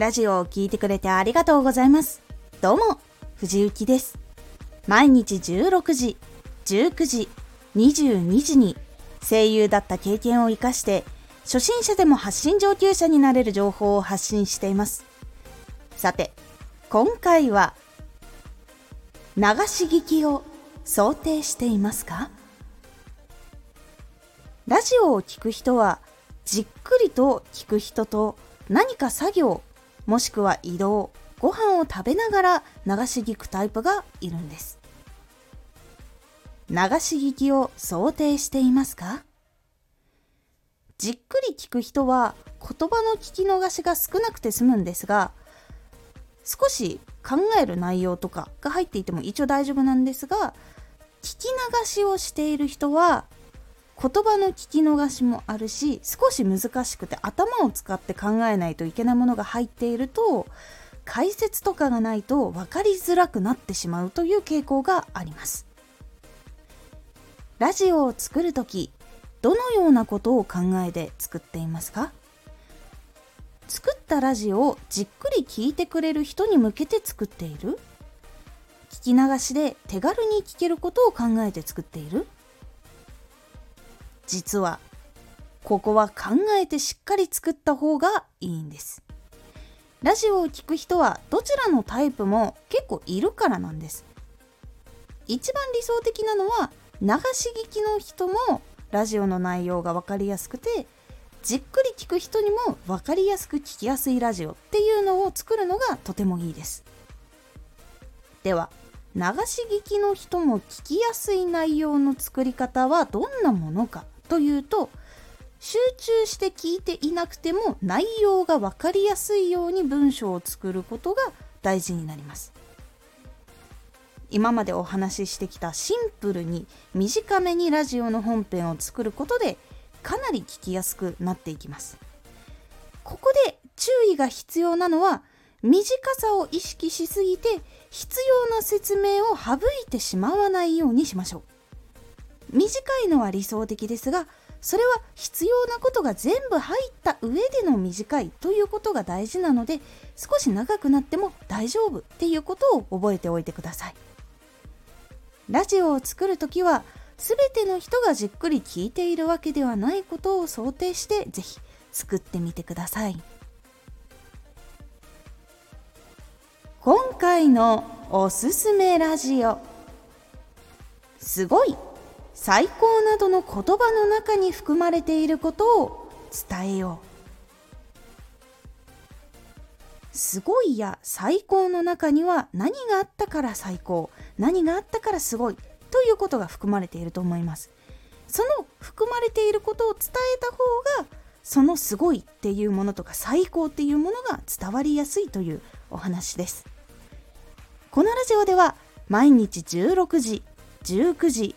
ラジオを聴いてくれてありがとうございます。どうも、藤幸です。毎日16時、19時、22時に声優だった経験を活かして初心者でも発信上級者になれる情報を発信しています。さて、今回は流し聞きを想定していますか？ラジオを聴く人はじっくりと聞く人と何か作業もしくは移動ご飯を食べながら流し聞くタイプがいるんです。流し聞きを想定していますか？じっくり聞く人は言葉の聞き逃しが少なくて済むんですが少し考える内容とかが入っていても一応大丈夫なんですが聞き流しをしている人は言葉の聞き逃しもあるし少し難しくて頭を使って考えないといけないものが入っていると解説とかがないと分かりづらくなってしまうという傾向があります。ラジオを作る時どのようなことを考えて作っていますか？作ったラジオをじっくり聞いてくれる人に向けて作っている？聞き流しで手軽に聞けることを考えて作っている？実はここは考えてしっかり作った方がいいんです。ラジオを聴く人はどちらのタイプも結構いるからなんです。一番理想的なのは流し聞きの人もラジオの内容が分かりやすくてじっくり聞く人にも分かりやすく聞きやすいラジオっていうのを作るのがとてもいいです。では流し聞きの人も聞きやすい内容の作り方はどんなものか。というと集中して聞いていなくても内容が分かりやすいように文章を作ることが大事になります。今までお話ししてきたシンプルに短めにラジオの本編を作ることでかなり聞きやすくなっていきます。ここで注意が必要なのは短さを意識しすぎて必要な説明を省いてしまわないようにしましょう。短いのは理想的ですがそれは必要なことが全部入った上での短いということが大事なので少し長くなっても大丈夫っていうことを覚えておいてください。ラジオを作る時は全ての人がじっくり聞いているわけではないことを想定して是非作ってみてください。今回のおすすめラジオすごい最高などの言葉の中に含まれていることを伝えよう。すごいや最高の中には何があったから最高何があったからすごいということが含まれていると思います。その含まれていることを伝えた方がそのすごいっていうものとか最高っていうものが伝わりやすいというお話です。このラジオでは毎日16時19時